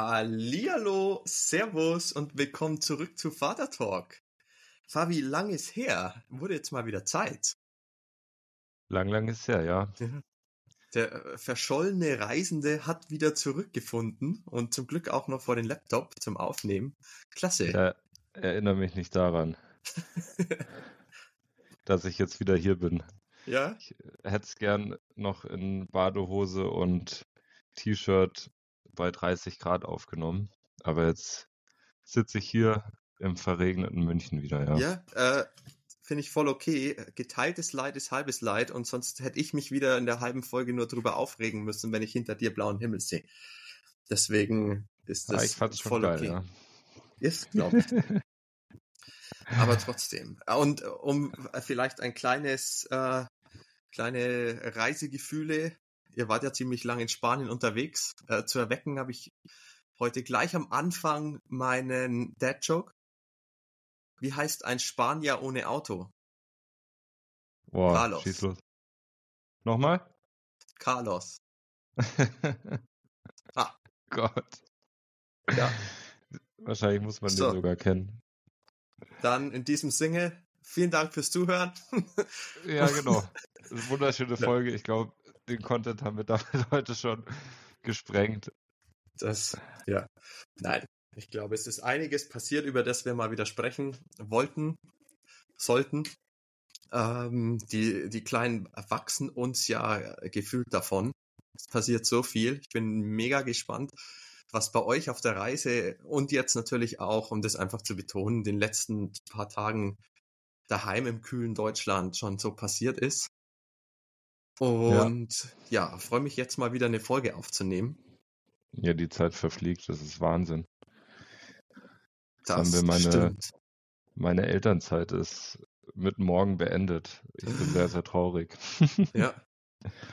Hallihallo, Servus und willkommen zurück zu Vater Talk. Fabi, lang ist her. Wurde jetzt mal wieder Zeit. Lang, lang ist her, ja. Der äh, verschollene Reisende hat wieder zurückgefunden und zum Glück auch noch vor den Laptop zum Aufnehmen. Klasse. Ja, erinnere mich nicht daran, dass ich jetzt wieder hier bin. Ja? Ich hätte es gern noch in Badehose und T-Shirt bei 30 Grad aufgenommen. Aber jetzt sitze ich hier im verregneten München wieder, ja. Ja, äh, finde ich voll okay. Geteiltes Leid ist halbes Leid und sonst hätte ich mich wieder in der halben Folge nur drüber aufregen müssen, wenn ich hinter dir blauen Himmel sehe. Deswegen ist das ja, ich fand's voll geil, okay. ja. Ist, glaube ich. Aber trotzdem. Und um vielleicht ein kleines, äh, kleine Reisegefühle, ihr wart ja ziemlich lange in Spanien unterwegs, äh, zu erwecken, habe ich heute gleich am Anfang meinen Dad-Joke. Wie heißt ein Spanier ohne Auto? Boah, Carlos. schieß los. Nochmal? Carlos. Ah. Gott. Ja. Wahrscheinlich muss man So. den sogar kennen. Dann in diesem Sinne, vielen Dank fürs Zuhören. Ja, genau. Wunderschöne. Folge. Ich glaube, den Content haben wir damit heute schon gesprengt. Das, ja. Nein, ich glaube, es ist einiges passiert, über das wir mal wieder sprechen wollten, sollten. Ähm, die, die Kleinen wachsen uns ja gefühlt davon. Es passiert so viel. Ich bin mega gespannt, was bei euch auf der Reise und jetzt natürlich auch, um das einfach zu betonen, den letzten paar Tagen daheim im kühlen Deutschland schon so passiert ist. Und ja, freue mich jetzt mal wieder eine Folge aufzunehmen. Ja, die Zeit verfliegt. Das ist Wahnsinn. Das haben wir meine- stimmt. Meine Elternzeit ist mit morgen beendet. Ich bin sehr, sehr traurig. Ja,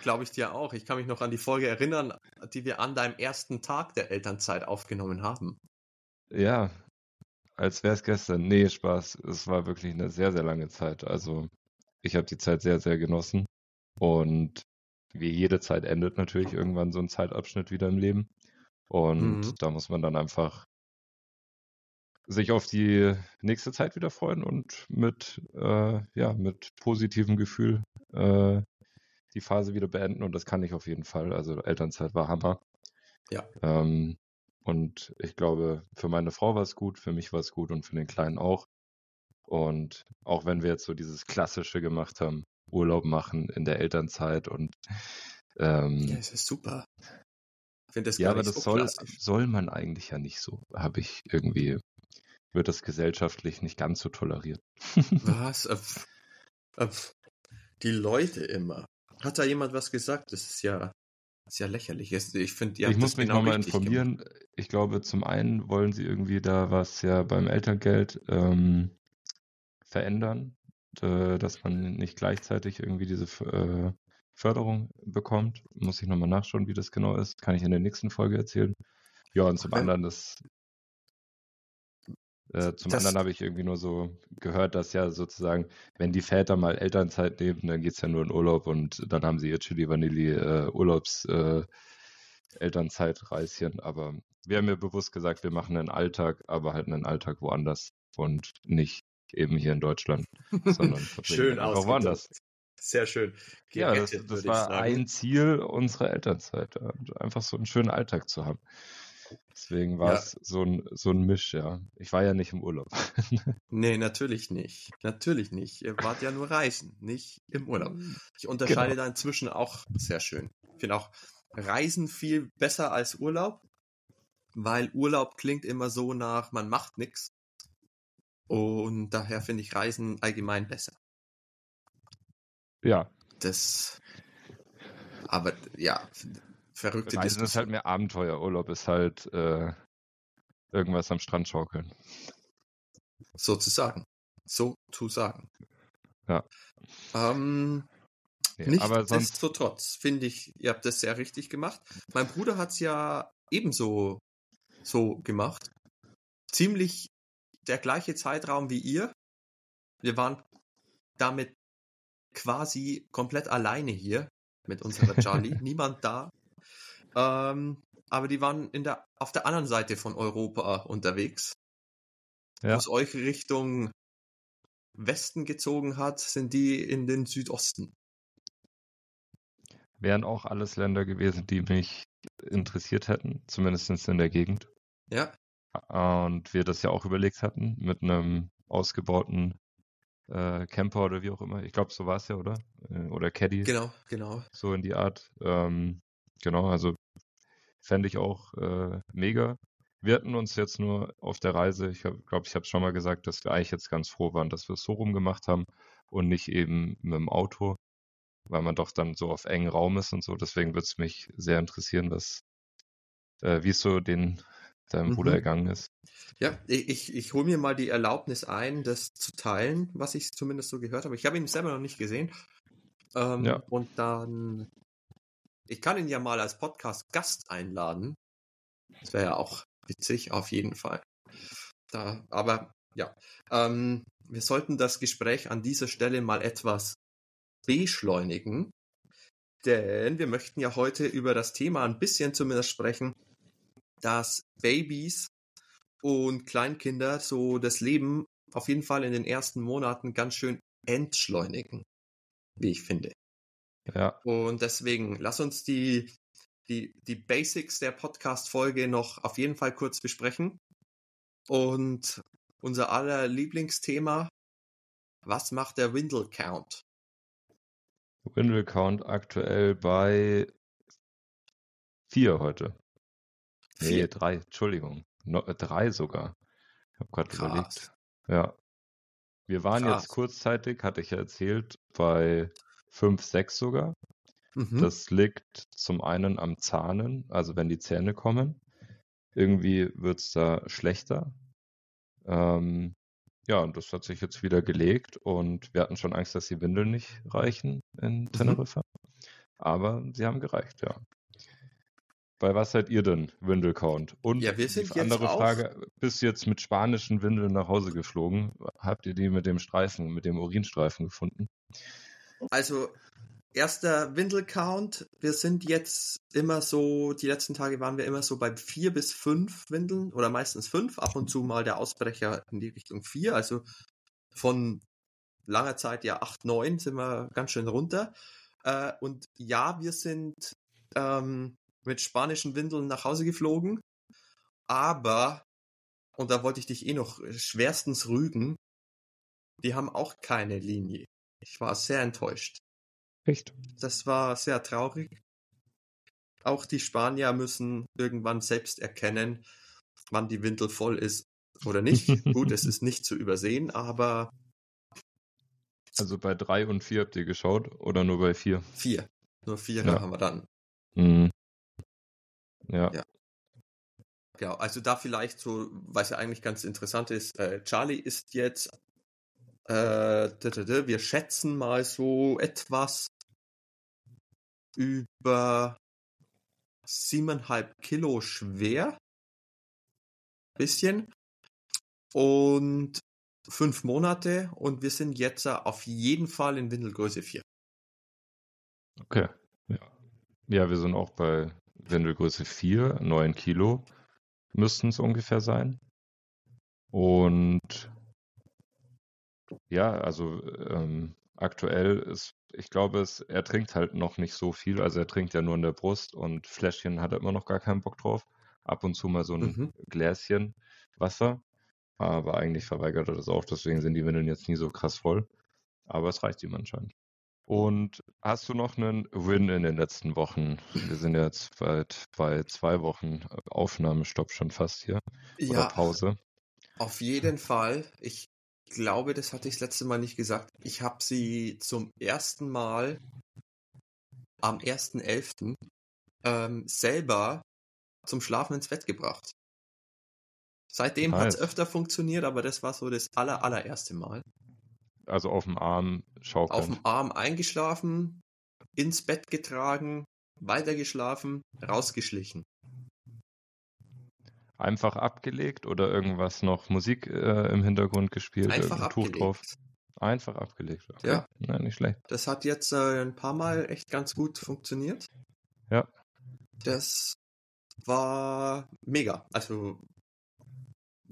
glaube ich dir auch. Ich kann mich noch an die Folge erinnern, die wir an deinem ersten Tag der Elternzeit aufgenommen haben. Ja, als wäre es gestern. Nee, Spaß. Es war wirklich eine sehr, sehr lange Zeit. Also ich habe die Zeit sehr, sehr genossen. Und wie jede Zeit endet natürlich irgendwann so ein Zeitabschnitt wieder im Leben. Und Mhm. da muss man dann einfach sich auf die nächste Zeit wieder freuen und mit, äh, ja, mit positivem Gefühl äh, die Phase wieder beenden. Und das kann ich auf jeden Fall. Also Elternzeit war Hammer. Ja. Ähm, und ich glaube, für meine Frau war es gut, für mich war es gut und für den Kleinen auch. Und auch wenn wir jetzt so dieses Klassische gemacht haben, Urlaub machen in der Elternzeit und ähm, Ja, es ist super. Ich finde das ja, gar aber nicht das so soll, soll man eigentlich ja nicht so. Habe ich irgendwie, wird das gesellschaftlich nicht ganz so toleriert. Was? Äh, pf, äh, die Leute immer. Hat da jemand was gesagt? Das ist ja, das ist ja lächerlich. Ich finde, ihr ich muss mich genau nochmal informieren. Ich glaube, zum einen wollen sie irgendwie da was ja beim Elterngeld ähm, verändern, äh, dass man nicht gleichzeitig irgendwie diese äh, Förderung bekommt. Muss ich nochmal nachschauen, wie das genau ist. Kann ich in der nächsten Folge erzählen. Ja, und zum Okay. anderen das äh, zum Das- anderen habe ich irgendwie nur so gehört, dass ja sozusagen, wenn die Väter mal Elternzeit nehmen, dann geht's ja nur in Urlaub und dann haben sie ihr Chili Vanilli äh, Urlaubs äh, Elternzeitreischen. Aber wir haben mir bewusst gesagt, wir machen einen Alltag, aber halt einen Alltag woanders und nicht eben hier in Deutschland, sondern Schön einfach woanders. Sehr schön. Ja, das, Gerettet, das war ein Ziel unserer Elternzeit, und einfach so einen schönen Alltag zu haben. Deswegen war Ja. es so ein, so ein Misch, ja. Ich war ja nicht im Urlaub. Nee, natürlich nicht. Natürlich nicht. Ihr wart ja nur reisen, nicht im Urlaub. Ich unterscheide Genau. da inzwischen auch sehr schön. Ich finde auch Reisen viel besser als Urlaub, weil Urlaub klingt immer so nach, man macht nichts. Und daher finde ich Reisen allgemein besser. Ja, Das, aber ja, verrückte Reisen ist halt mehr Abenteuer. Urlaub ist halt äh, irgendwas am Strand schaukeln. Sozusagen. So zu sagen. Ja. Ähm, Nee, Nichtsdestotrotz finde ich, ihr habt das sehr richtig gemacht. Mein Bruder hat es ja ebenso so gemacht. Ziemlich der gleiche Zeitraum wie ihr. Wir waren damit quasi komplett alleine hier mit unserer Charlie. Niemand da. Ähm, aber die waren in der, auf der anderen Seite von Europa unterwegs. Ja. Wo es euch Richtung Westen gezogen hat, sind die in den Südosten. Wären auch alles Länder gewesen, die mich interessiert hätten, zumindest in der Gegend. Ja. Und wir das ja auch überlegt hatten mit einem ausgebauten äh, Camper oder wie auch immer. Ich glaube, so war es ja, oder? Äh, oder Caddy. Genau, genau. So in die Art. Ähm, genau, also fände ich auch äh, mega. Wir hatten uns jetzt nur auf der Reise, ich glaube, ich habe es schon mal gesagt, dass wir eigentlich jetzt ganz froh waren, dass wir es so rum gemacht haben und nicht eben mit dem Auto, weil man doch dann so auf engen Raum ist und so. Deswegen würde es mich sehr interessieren, was, äh, wie es so den deinem mhm. Bruder ergangen ist. Ja, ich, ich hole mir mal die Erlaubnis ein, das zu teilen, was ich zumindest so gehört habe. Ich habe ihn selber noch nicht gesehen. Ähm, ja. Und dann, ich kann ihn ja mal als Podcast-Gast einladen. Das wäre ja auch witzig, auf jeden Fall. Da, aber ja, ähm, wir sollten das Gespräch an dieser Stelle mal etwas beschleunigen, denn wir möchten ja heute über das Thema ein bisschen zumindest sprechen, dass Babys und Kleinkinder so das Leben auf jeden Fall in den ersten Monaten ganz schön entschleunigen, wie ich finde. Ja. Und deswegen lass uns die die, die Basics der Podcast-Folge noch auf jeden Fall kurz besprechen. Und unser aller Lieblingsthema, was macht der Windle Count? Windle Count aktuell bei vier heute. Vier. Nee, drei, Entschuldigung. No, äh, drei sogar. Ich habe gerade überlegt. Ja. Wir waren Krass. jetzt kurzzeitig, hatte ich ja erzählt, bei fünf, sechs sogar. Mhm. Das liegt zum einen am Zahnen, also wenn die Zähne kommen. Irgendwie wird es da schlechter. Ähm, ja, und das hat sich jetzt wieder gelegt und wir hatten schon Angst, dass die Windeln nicht reichen in mhm. Teneriffa. Mhm. Aber sie haben gereicht, ja. Bei was seid ihr denn, Windelcount? Und ja, wir sind die andere Frage, bist jetzt mit spanischen Windeln nach Hause geflogen? Habt ihr die mit dem Streifen, mit dem Urinstreifen gefunden? Also erster Windelcount. Wir sind jetzt immer so, die letzten Tage waren wir immer so bei vier bis fünf Windeln oder meistens fünf, ab und zu mal der Ausbrecher in die Richtung vier. Also von langer Zeit ja acht, neun sind wir ganz schön runter. Äh, und ja, wir sind ähm, mit spanischen Windeln nach Hause geflogen, aber, und da wollte ich dich eh noch schwerstens rügen, die haben auch keine Linie. Ich war sehr enttäuscht. Echt? Das war sehr traurig. Auch die Spanier müssen irgendwann selbst erkennen, wann die Windel voll ist oder nicht. Gut, es ist nicht zu übersehen, aber. Also bei drei und vier habt ihr geschaut oder nur bei vier? Vier. Nur vier ja. haben wir dann. Mhm. Ja. ja. Genau, also da vielleicht so, was ja eigentlich ganz interessant ist, äh, Charlie ist jetzt, äh, wir schätzen mal so etwas über siebeneinhalb Kilo schwer. Bisschen. Und fünf Monate und wir sind jetzt auf jeden Fall in Windelgröße 4. Okay. Ja. ja, wir sind auch bei Windelgröße 4, 9 Kilo müssten es ungefähr sein. Und ja, also ähm, aktuell ist ich glaube, es, er trinkt halt noch nicht so viel. Also er trinkt ja nur in der Brust und Fläschchen hat er immer noch gar keinen Bock drauf. Ab und zu mal so ein mhm. Gläschen Wasser. Aber eigentlich verweigert er das auch, deswegen sind die Windeln jetzt nie so krass voll. Aber es reicht ihm anscheinend. Und hast du noch einen Win in den letzten Wochen? Wir sind jetzt bald bei zwei Wochen Aufnahmestopp schon fast hier. Oder ja, Pause. Auf jeden Fall. Ich glaube, das hatte ich das letzte Mal nicht gesagt. Ich habe sie zum ersten Mal am 1.11. Ähm, selber zum Schlafen ins Bett gebracht. Seitdem nice. hat es öfter funktioniert, aber das war so das aller, allererste Mal. Also auf dem Arm schaukeln. Auf dem Arm eingeschlafen, ins Bett getragen, weitergeschlafen, rausgeschlichen. Einfach abgelegt oder irgendwas noch Musik äh, im Hintergrund gespielt? Einfach abgelegt. Tuch drauf? Einfach abgelegt. Okay. Ja. Nein, nicht schlecht. Das hat jetzt äh, ein paar Mal echt ganz gut funktioniert. Ja. Das war mega. Also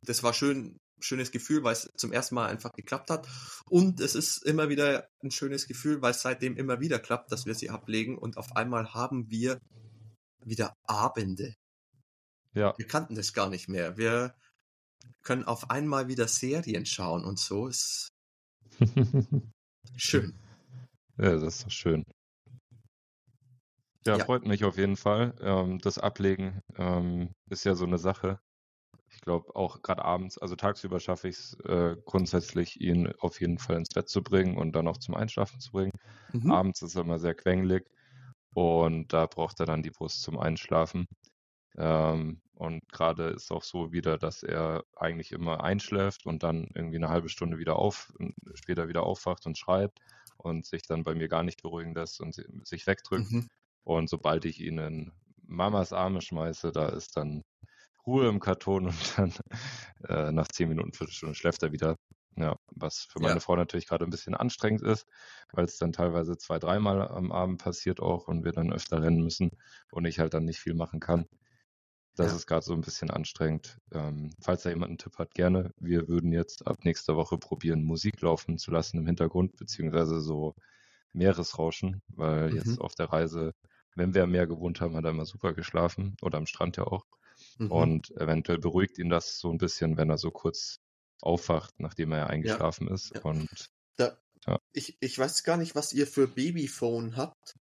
das war schön, schönes Gefühl, weil es zum ersten Mal einfach geklappt hat. Und es ist immer wieder ein schönes Gefühl, weil es seitdem immer wieder klappt, dass wir sie ablegen und auf einmal haben wir wieder Abende. Ja. Wir kannten das gar nicht mehr. Wir können auf einmal wieder Serien schauen und so ist schön. Ja, das ist doch schön. Ja, Ja. freut mich auf jeden Fall. Ähm, das Ablegen ähm, ist ja so eine Sache. Ich glaube auch gerade abends, also tagsüber schaffe ich es äh, grundsätzlich, ihn auf jeden Fall ins Bett zu bringen und dann auch zum Einschlafen zu bringen. Mhm. Abends ist er immer sehr quengelig und da braucht er dann die Brust zum Einschlafen. Ähm, und gerade ist auch so wieder, dass er eigentlich immer einschläft und dann irgendwie eine halbe Stunde wieder auf, später wieder aufwacht und schreit und sich dann bei mir gar nicht beruhigen lässt und si- sich wegdrückt. Mhm. Und sobald ich ihn in Mamas Arme schmeiße, da ist dann Ruhe im Karton und dann äh, nach zehn Minuten, Viertelstunde schläft er wieder. Ja, was für meine Ja. Frau natürlich gerade ein bisschen anstrengend ist, weil es dann teilweise zwei, dreimal am Abend passiert auch und wir dann öfter rennen müssen und ich halt dann nicht viel machen kann. Das Ja. ist gerade so ein bisschen anstrengend. Ähm, falls da jemand einen Tipp hat, gerne. Wir würden jetzt ab nächster Woche probieren, Musik laufen zu lassen im Hintergrund, beziehungsweise so Meeresrauschen, weil Mhm. jetzt auf der Reise, wenn wir am Meer gewohnt haben, hat er immer super geschlafen oder am Strand ja auch. Mhm. Und eventuell beruhigt ihn das so ein bisschen, wenn er so kurz aufwacht, nachdem er ja eingeschlafen ist. ja. Und Da, Ja. ich, ich weiß gar nicht, was ihr für Babyphone habt.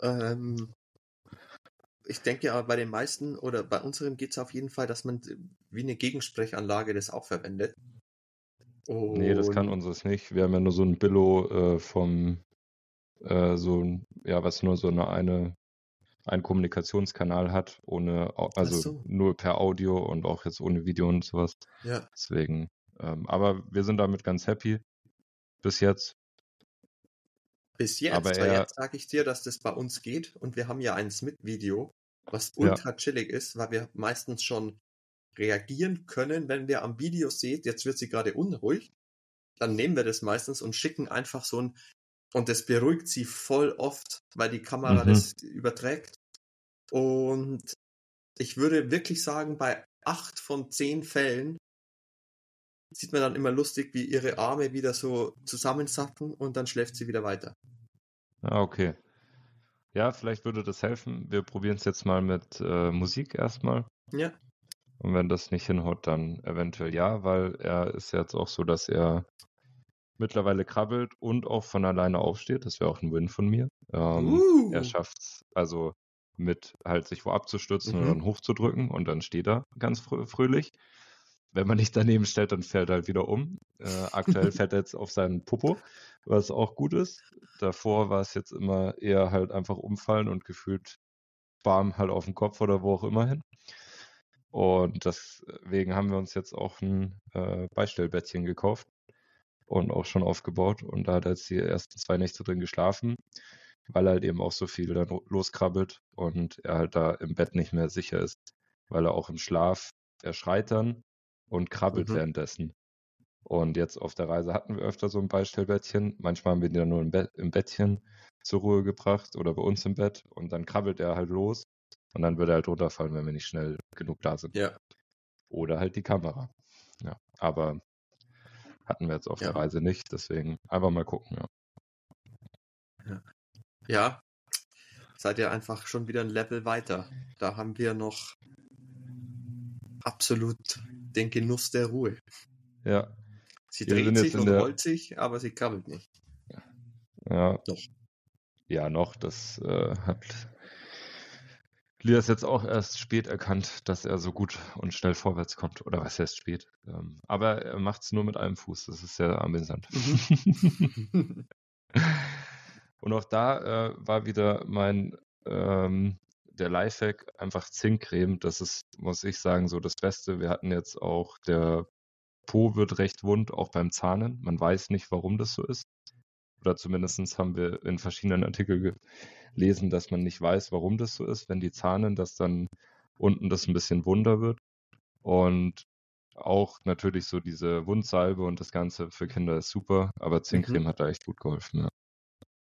Ähm, ich denke aber bei den meisten oder bei unserem geht es auf jeden Fall, dass man wie eine Gegensprechanlage das auch verwendet. nee, das kann Und- unseres nicht. Wir haben ja nur so ein Billo äh, vom, äh, so ein, ja, was nur so eine, eine einen Kommunikationskanal hat, ohne, also so. nur per Audio und auch jetzt ohne Video und sowas. Ja, Deswegen, ähm, aber wir sind damit ganz happy bis jetzt. bis jetzt, Aber weil jetzt sage ich dir, dass das bei uns geht und wir haben ja ein Smith-Video, was Ja. ultra chillig ist, weil wir meistens schon reagieren können, wenn wir am Video seht, jetzt wird sie gerade unruhig, dann nehmen wir das meistens und schicken einfach so ein, und das beruhigt sie voll oft, weil die Kamera Mhm. das überträgt. Und ich würde wirklich sagen, bei acht von zehn Fällen sieht man dann immer lustig, wie ihre Arme wieder so zusammensacken und dann schläft sie wieder weiter. Ah, okay. Ja, vielleicht würde das helfen. Wir probieren es jetzt mal mit äh, Musik erstmal. Ja. Und wenn das nicht hinhaut, dann eventuell ja, weil er ist jetzt auch so, dass er mittlerweile krabbelt und auch von alleine aufsteht. Das wäre auch ein Win von mir. Ähm, Uh. Er schafft es also mit halt sich wo abzustürzen Mhm. und dann hochzudrücken und dann steht er ganz frö fröhlich. Wenn man nicht daneben stellt, dann fällt er halt wieder um. Äh, aktuell fährt er jetzt auf seinen Popo, was auch gut ist. Davor war es jetzt immer eher halt einfach umfallen und gefühlt bam halt auf den Kopf oder wo auch immer hin. Und deswegen haben wir uns jetzt auch ein äh, Beistellbettchen gekauft und auch schon aufgebaut. Und da hat er jetzt die ersten zwei Nächte drin geschlafen, weil er halt eben auch so viel dann loskrabbelt und er halt da im Bett nicht mehr sicher ist, weil er auch im Schlaf, er schreit dann und krabbelt Mhm. währenddessen. Und jetzt auf der Reise hatten wir öfter so ein Beistellbettchen. Manchmal haben wir ihn dann nur im, Bett, im Bettchen zur Ruhe gebracht oder bei uns im Bett und dann krabbelt er halt los und dann würde er halt runterfallen, wenn wir nicht schnell genug da sind. Ja. Oder halt die Kamera. Ja, aber hatten wir jetzt auf Ja. der Reise nicht, deswegen einfach mal gucken. Ja. Ja, seid ihr einfach schon wieder ein Level weiter. Da haben wir noch absolut den Genuss der Ruhe. Ja, Sie Wir dreht sich und der- rollt sich, aber sie krabbelt nicht. ja. Noch. Ja, noch. Das äh, hat Lias jetzt auch erst spät erkannt, dass er so gut und schnell vorwärts kommt. Oder was heißt spät? Ähm, aber er macht es nur mit einem Fuß. Das ist sehr amüsant. Mhm. Und auch da äh, war wieder mein ähm, der Lifehack einfach Zinkcreme. Das ist, muss ich sagen, so das Beste. Wir hatten jetzt auch der Po wird recht wund, auch beim Zahnen. Man weiß nicht, warum das so ist. Oder zumindest haben wir in verschiedenen Artikeln gelesen, dass man nicht weiß, warum das so ist, wenn die zahnen, dass dann unten das ein bisschen wunder wird. Und auch natürlich so diese Wundsalbe und das Ganze für Kinder ist super, aber Zinkcreme hat da echt gut geholfen. Ja.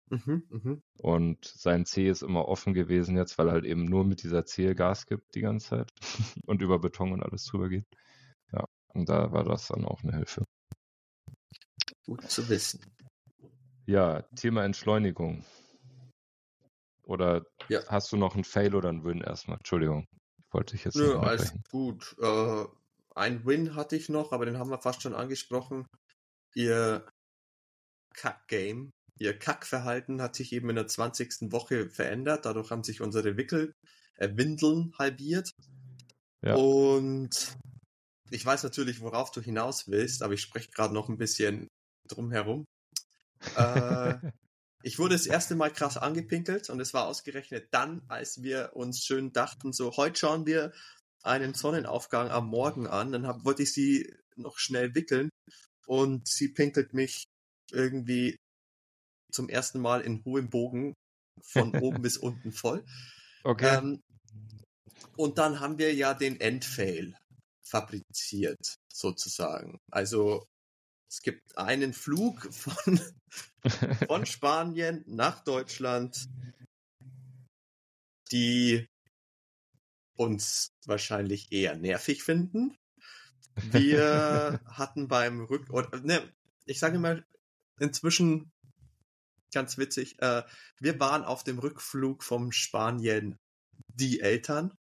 Mhm, mh. Und sein C ist immer offen gewesen jetzt, weil er halt eben nur mit dieser Zehe Gas gibt die ganze Zeit und über Beton und alles drüber geht. Ja, und da war das dann auch eine Hilfe. Gut zu wissen. Ja, Thema Entschleunigung. Oder ja. hast du noch einen Fail oder einen Win erstmal? Entschuldigung, wollte ich jetzt Nö, alles gut. Äh, ein Win hatte ich noch, aber den haben wir fast schon angesprochen. Ihr Kack-Game, ihr Kackverhalten hat sich eben in der 20. Woche verändert. Dadurch haben sich unsere Wickel, äh, Windeln halbiert. Ja. Und ich weiß natürlich, worauf du hinaus willst, aber ich spreche gerade noch ein bisschen drum herum. Äh, ich wurde das erste Mal krass angepinkelt und es war ausgerechnet dann, als wir uns schön dachten, so heute schauen wir einen Sonnenaufgang am Morgen an. Dann hab, wollte ich sie noch schnell wickeln und sie pinkelt mich irgendwie zum ersten Mal in hohem Bogen von oben bis unten voll. Okay. Ähm, und dann haben wir ja den Endfail fabriziert, sozusagen. Also es gibt einen Flug von, von Spanien nach Deutschland, die uns wahrscheinlich eher nervig finden. Wir hatten beim Rück... Oder, ne, ich sage mal, inzwischen ganz witzig, äh, wir waren auf dem Rückflug vom Spanien die Eltern.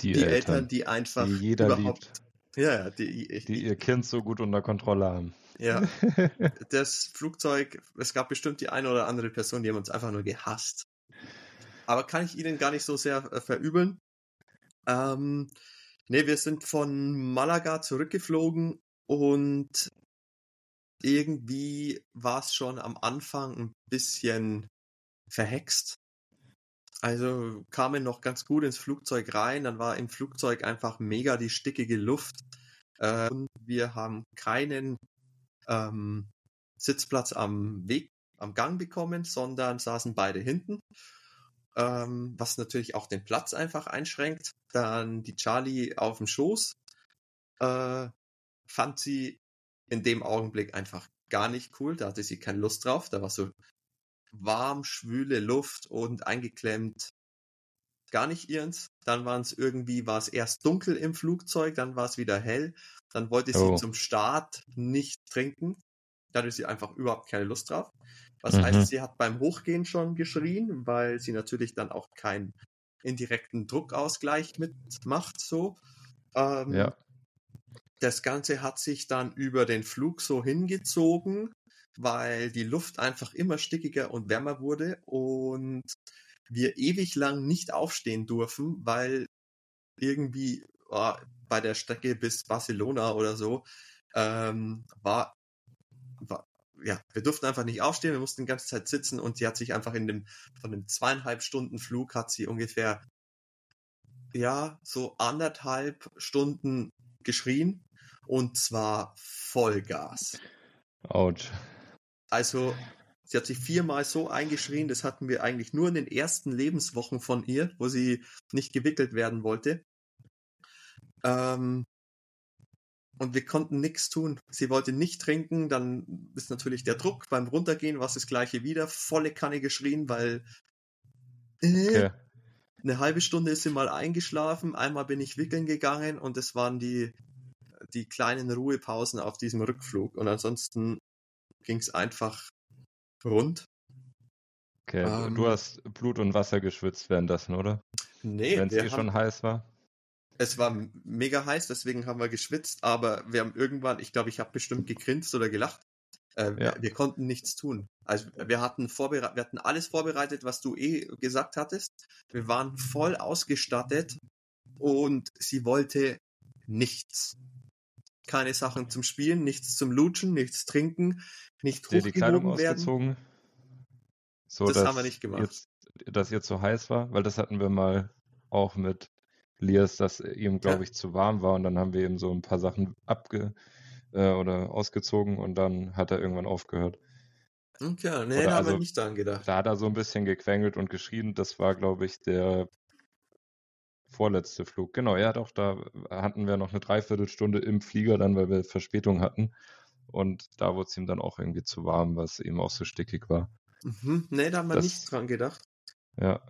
Die, die Eltern, Eltern, die einfach die überhaupt... Liebt. Ja, die, ich, die ihr Kind so gut unter Kontrolle haben. Ja, das Flugzeug, es gab bestimmt die eine oder andere Person, die haben uns einfach nur gehasst. Aber kann ich ihnen gar nicht so sehr äh, verübeln. Ähm, ne, wir sind von Malaga zurückgeflogen und irgendwie war es schon am Anfang ein bisschen verhext. Also kamen noch ganz gut ins Flugzeug rein, dann war im Flugzeug einfach mega die stickige Luft. Äh, und wir haben keinen ähm, Sitzplatz am Weg, am Gang bekommen, sondern saßen beide hinten ähm, was natürlich auch den Platz einfach einschränkt. Dann die Charlie auf dem Schoß äh, fand sie in dem Augenblick einfach gar nicht cool. Da hatte sie keine Lust drauf. Da war so warm, schwüle Luft und eingeklemmt. Gar nicht ihrens. Dann waren es irgendwie, war es erst dunkel im Flugzeug, dann war es wieder hell. Dann wollte sie oh. zum Start nicht trinken. Da hatte sie einfach überhaupt keine Lust drauf. Was mhm. heißt, sie hat beim Hochgehen schon geschrien, weil sie natürlich dann auch keinen indirekten Druckausgleich mitmacht, so. Ähm, ja. Das Ganze hat sich dann über den Flug so hingezogen, weil die Luft einfach immer stickiger und wärmer wurde und wir ewig lang nicht aufstehen durften, weil irgendwie oh, bei der Strecke bis Barcelona oder so ähm, war, war, ja, wir durften einfach nicht aufstehen, wir mussten die ganze Zeit sitzen und sie hat sich einfach in dem, von dem zweieinhalb Stunden Flug hat sie ungefähr, ja, so anderthalb Stunden geschrien und zwar Vollgas. Autsch. Also, sie hat sich viermal so eingeschrien, das hatten wir eigentlich nur in den ersten Lebenswochen von ihr, wo sie nicht gewickelt werden wollte. Ähm, und wir konnten nichts tun. Sie wollte nicht trinken, dann ist natürlich der Druck beim Runtergehen, was das gleiche wieder, volle Kanne geschrien, weil äh, okay. eine halbe Stunde ist sie mal eingeschlafen, einmal bin ich wickeln gegangen und es waren die, die kleinen Ruhepausen auf diesem Rückflug. Und ansonsten ging es einfach rund. Okay, ähm, du hast Blut und Wasser geschwitzt währenddessen, oder? Nee, wenn es eh schon heiß war. Es war mega heiß, deswegen haben wir geschwitzt, aber wir haben irgendwann, ich glaube, ich habe bestimmt gegrinst oder gelacht. Äh, ja. wir, wir, konnten nichts tun. Also wir hatten vorbereitet, wir hatten alles vorbereitet, was du eh gesagt hattest. Wir waren voll ausgestattet und sie wollte nichts. Keine Sachen zum Spielen, nichts zum Lutschen, nichts trinken, nicht hochgehoben werden. So, das haben wir nicht gemacht. Jetzt, dass ihr zu heiß war, weil das hatten wir mal auch mit Lias, dass ihm, glaube ja. ich, zu warm war und dann haben wir eben so ein paar Sachen abge äh, oder ausgezogen und dann hat er irgendwann aufgehört. Okay, nee, da also, haben wir nicht dran gedacht. Da hat er so ein bisschen gequengelt und geschrien. Das war, glaube ich, der vorletzte Flug. Genau, hat auch da, hatten wir noch eine Dreiviertelstunde im Flieger dann, weil wir Verspätung hatten. Und da wurde es ihm dann auch irgendwie zu warm, was eben auch so stickig war. Mhm. Nee, da haben wir Das- nicht dran gedacht. Ja.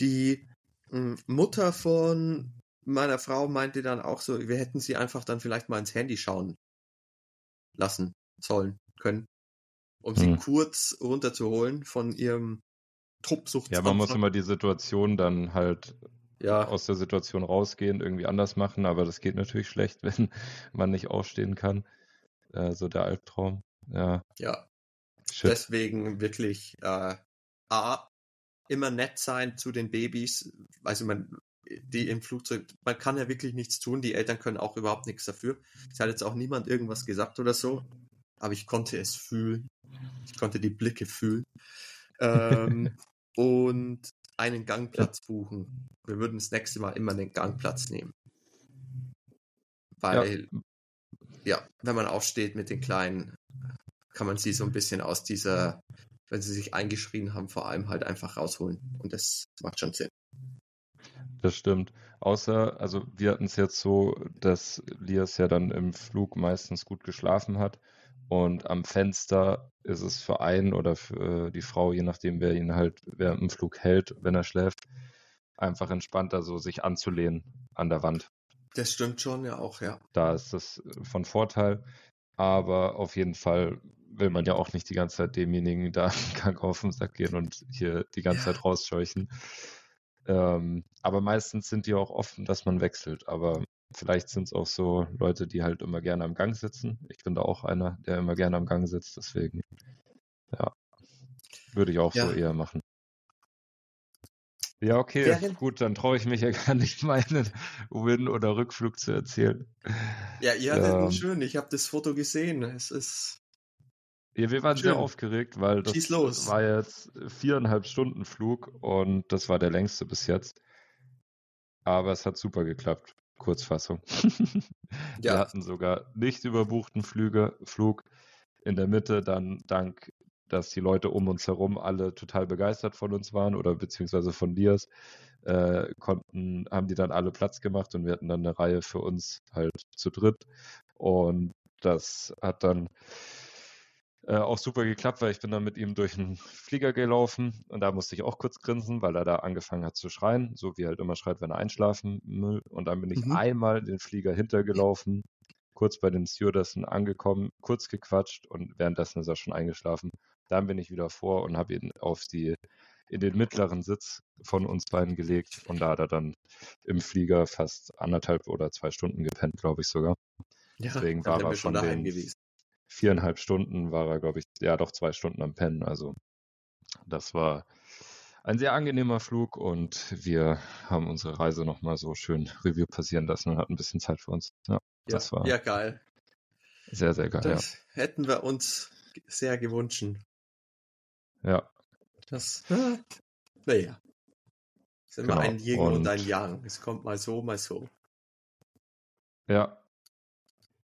Die m, Mutter von meiner Frau meinte dann auch so, wir hätten sie einfach dann vielleicht mal ins Handy schauen lassen sollen können, um sie Hm. kurz runterzuholen von ihrem Truppsucht. Ja, man muss immer die Situation dann halt ja, aus der Situation rausgehen, irgendwie anders machen, aber das geht natürlich schlecht, wenn man nicht aufstehen kann. Äh, so der Albtraum. Ja, ja. shit. Deswegen wirklich äh, A, immer nett sein zu den Babys. Also man, die im Flugzeug, man kann ja wirklich nichts tun. Die Eltern können auch überhaupt nichts dafür. Es hat jetzt auch niemand irgendwas gesagt oder so. Aber ich konnte es fühlen. Ich konnte die Blicke fühlen. Ähm, und einen Gangplatz buchen. Wir würden das nächste Mal immer einen Gangplatz nehmen. Weil, ja, wenn man aufsteht mit den Kleinen, kann man sie so ein bisschen aus dieser, wenn sie sich eingeschrien haben, vor allem halt einfach rausholen. Und das macht schon Sinn. Das stimmt. Außer, also wir hatten es jetzt so, dass Lias ja dann im Flug meistens gut geschlafen hat. Und am Fenster ist es für einen oder für die Frau, je nachdem, wer ihn halt während dem Flug hält, wenn er schläft, einfach entspannter, so sich anzulehnen an der Wand. Das stimmt schon, ja auch, ja. Da ist das von Vorteil. Aber auf jeden Fall will man ja auch nicht die ganze Zeit demjenigen da Gang auf den Sack gehen und hier die ganze Ja. Zeit rausscheuchen. Ähm, aber meistens sind die auch offen, dass man wechselt. Aber vielleicht sind es auch so Leute, die halt immer gerne am Gang sitzen. Ich bin da auch einer, der immer gerne am Gang sitzt. Deswegen, ja, würde ich auch Ja. so eher machen. Ja, okay, Während- gut, dann traue ich mich ja gar nicht, meinen Win- oder Rückflug zu erzählen. Ja, ihr hattet Ähm. schön. Ich habe das Foto gesehen. Es ist, Ja, wir waren sehr Schön. aufgeregt, weil das war jetzt viereinhalb Stunden Flug und das war der längste bis jetzt. Aber es hat super geklappt. Kurzfassung. Wir ja, hatten sogar nicht überbuchten Flüge, Flug in der Mitte, dann dank, dass die Leute um uns herum alle total begeistert von uns waren oder beziehungsweise von Lias, äh, konnten, haben die dann alle Platz gemacht und wir hatten dann eine Reihe für uns halt zu dritt. Und das hat dann äh, auch super geklappt, weil ich bin dann mit ihm durch den Flieger gelaufen und da musste ich auch kurz grinsen, weil er da angefangen hat zu schreien, so wie er halt immer schreit, wenn er einschlafen will. Und dann bin ich Mhm. einmal den Flieger hintergelaufen, kurz bei den Stewardessen angekommen, kurz gequatscht und währenddessen ist er schon eingeschlafen. Dann bin ich wieder vor und habe ihn auf die in den mittleren Sitz von uns beiden gelegt und da hat er dann im Flieger fast anderthalb oder zwei Stunden gepennt, glaube ich sogar. ja, deswegen war er schon daheim den- gewesen. Viereinhalb Stunden war er, glaube ich, ja doch zwei Stunden am Pennen. Also das war ein sehr angenehmer Flug und wir haben unsere Reise nochmal so schön Review passieren lassen und hatten ein bisschen Zeit für uns. Ja, Ja, das war ja, geil. sehr, sehr geil. Das hätten wir uns sehr gewünscht. Ja. ja. Das, naja. Es ist immer Genau, ein Yin und, und- ein Yang. Es kommt mal so, mal so. Ja.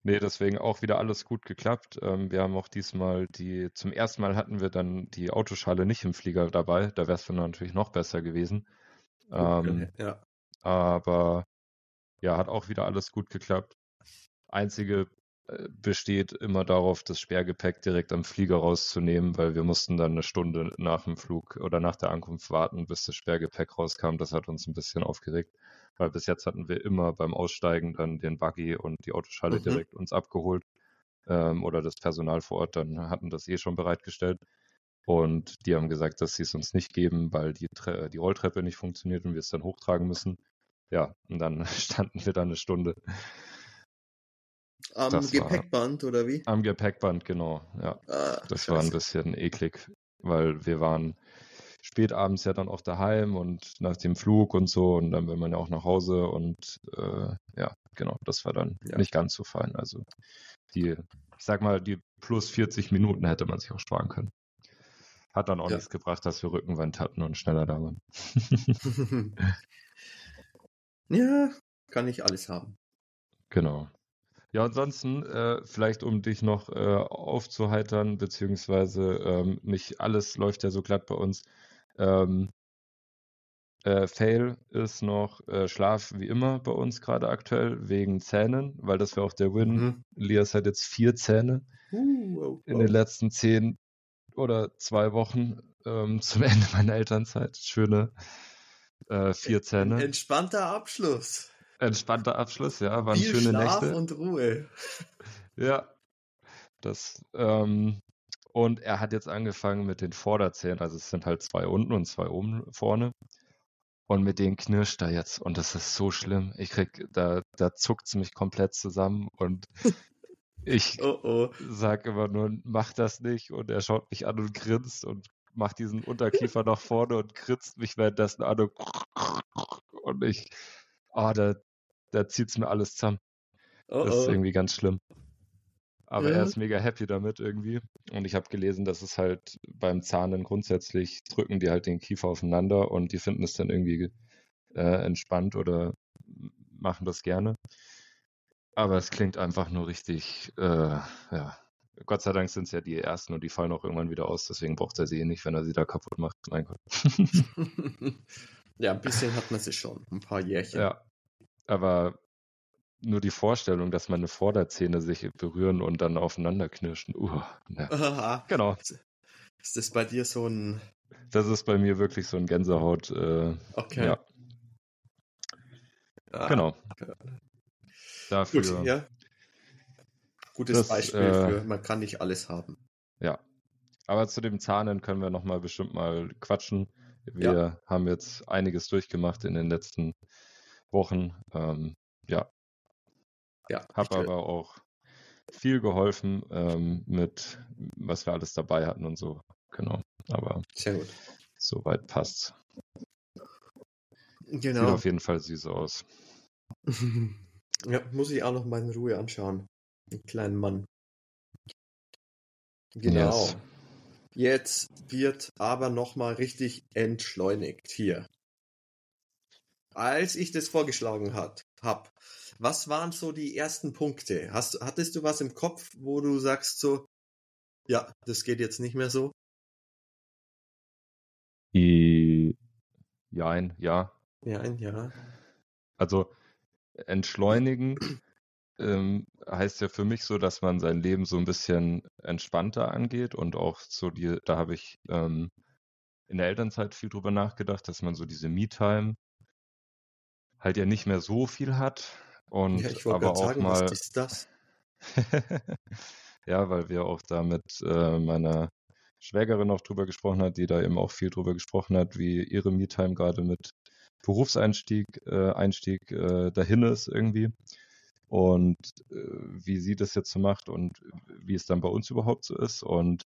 Nee, deswegen auch wieder alles gut geklappt. Ähm, wir haben auch diesmal die, zum ersten Mal hatten wir dann die Autoschale nicht im Flieger dabei. Da wäre es dann natürlich noch besser gewesen. Ähm, ja. aber ja, hat auch wieder alles gut geklappt. Einzige äh, besteht immer darauf, das Sperrgepäck direkt am Flieger rauszunehmen, weil wir mussten dann eine Stunde nach dem Flug oder nach der Ankunft warten, bis das Sperrgepäck rauskam. Das hat uns ein bisschen aufgeregt, weil bis jetzt hatten wir immer beim Aussteigen dann den Buggy und die Autoschale Mhm. direkt uns abgeholt ähm, oder das Personal vor Ort dann hatten das eh schon bereitgestellt. Und die haben gesagt, dass sie es uns nicht geben, weil die, Tre die Rolltreppe nicht funktioniert und wir es dann hochtragen müssen. Ja, und dann standen wir da eine Stunde Am das war- Gepäckband oder wie? am Gepäckband, genau. Ja, Ah, das war ein scheiße. bisschen eklig, weil wir waren spät abends ja dann auch daheim und nach dem Flug und so und dann will man ja auch nach Hause und äh, ja, genau, das war dann Ja. nicht ganz so fein. Also die, ich sag mal, die plus 40 Minuten hätte man sich auch sparen können. Hat dann auch Ja. nichts gebracht, dass wir Rückenwind hatten und schneller da waren. ja, kann nicht alles haben. Genau. Ja, ansonsten, äh, vielleicht um dich noch äh, aufzuheitern, beziehungsweise ähm, nicht alles läuft ja so glatt bei uns. Ähm, äh, Fail ist noch äh, Schlaf wie immer bei uns gerade aktuell, wegen Zähnen, weil das wäre auch der Win. Mhm. Elias hat jetzt vier Zähne Uh, oh, in oh. den letzten zehn oder zwei Wochen ähm, zum Ende meiner Elternzeit. Schöne äh, vier Zähne. Entspannter Abschluss. Entspannter Abschluss, ja. Waren Viel schöne Schlaf Nächte. und Ruhe. Ja. Das, ähm, und er hat jetzt angefangen mit den Vorderzähnen, also es sind halt zwei unten und zwei oben vorne. Und mit denen knirscht er jetzt. Und das ist so schlimm. Ich krieg, da, da zuckt es mich komplett zusammen und ich Oh oh. sag immer nur, mach das nicht. Und er schaut mich an und grinst und macht diesen Unterkiefer nach vorne und grinst mich währenddessen an und, und ich, ah, da, da zieht's mir alles zusammen. Oh Das ist oh. irgendwie ganz schlimm. Aber er Ja. ist mega happy damit irgendwie. Und ich habe gelesen, dass es halt beim Zahnen grundsätzlich drücken die halt den Kiefer aufeinander und die finden es dann irgendwie äh, entspannt oder machen das gerne. Aber es klingt einfach nur richtig, äh, ja. Gott sei Dank sind es ja die ersten und die fallen auch irgendwann wieder aus, deswegen braucht er sie eh nicht, wenn er sie da kaputt macht. Mein Gott. ja, ein bisschen hat man sie schon. Ein paar Jährchen. Ja. Aber nur die Vorstellung, dass meine Vorderzähne sich berühren und dann aufeinander knirschen. Uh, ja. Aha. Genau. Ist das bei dir so ein. Das ist bei mir wirklich so ein Gänsehaut. Äh, Okay. Ja, Ah, genau. Dafür, Gut, ja. Gutes Das, Beispiel äh, für, man kann nicht alles haben. ja. Aber zu dem Zahnen können wir nochmal bestimmt mal quatschen. Wir haben jetzt einiges durchgemacht in den letzten Wochen. Ähm, ja, Ja, habe aber auch viel geholfen ähm, mit, was wir alles dabei hatten und so. Genau. Aber Sehr gut. soweit. Sieht Genau. auf jeden Fall süß aus. ja, muss ich auch noch mal in Ruhe anschauen. Den kleinen Mann. Genau. Yes. Jetzt wird aber noch mal richtig entschleunigt hier. Als ich das vorgeschlagen hat, hab, was waren so die ersten Punkte? Hast, hattest du was im Kopf, wo du sagst so, ja, das geht jetzt nicht mehr so? Die, Jein, ja. Ja, ein Jahr. Also entschleunigen ähm, heißt ja für mich so, dass man sein Leben so ein bisschen entspannter angeht und auch so die, da habe ich ähm, in der Elternzeit viel drüber nachgedacht, dass man so diese Me-Time halt ja nicht mehr so viel hat und Ja, ich wollte aber gerade auch sagen, mal was ist das? ja, weil wir auch da mit äh, meiner Schwägerin auch drüber gesprochen hat, die da eben auch viel drüber gesprochen hat, wie ihre Me-Time gerade mit Berufseinstieg äh, Einstieg äh, dahin ist irgendwie und äh, wie sie das jetzt so macht und wie es dann bei uns überhaupt so ist und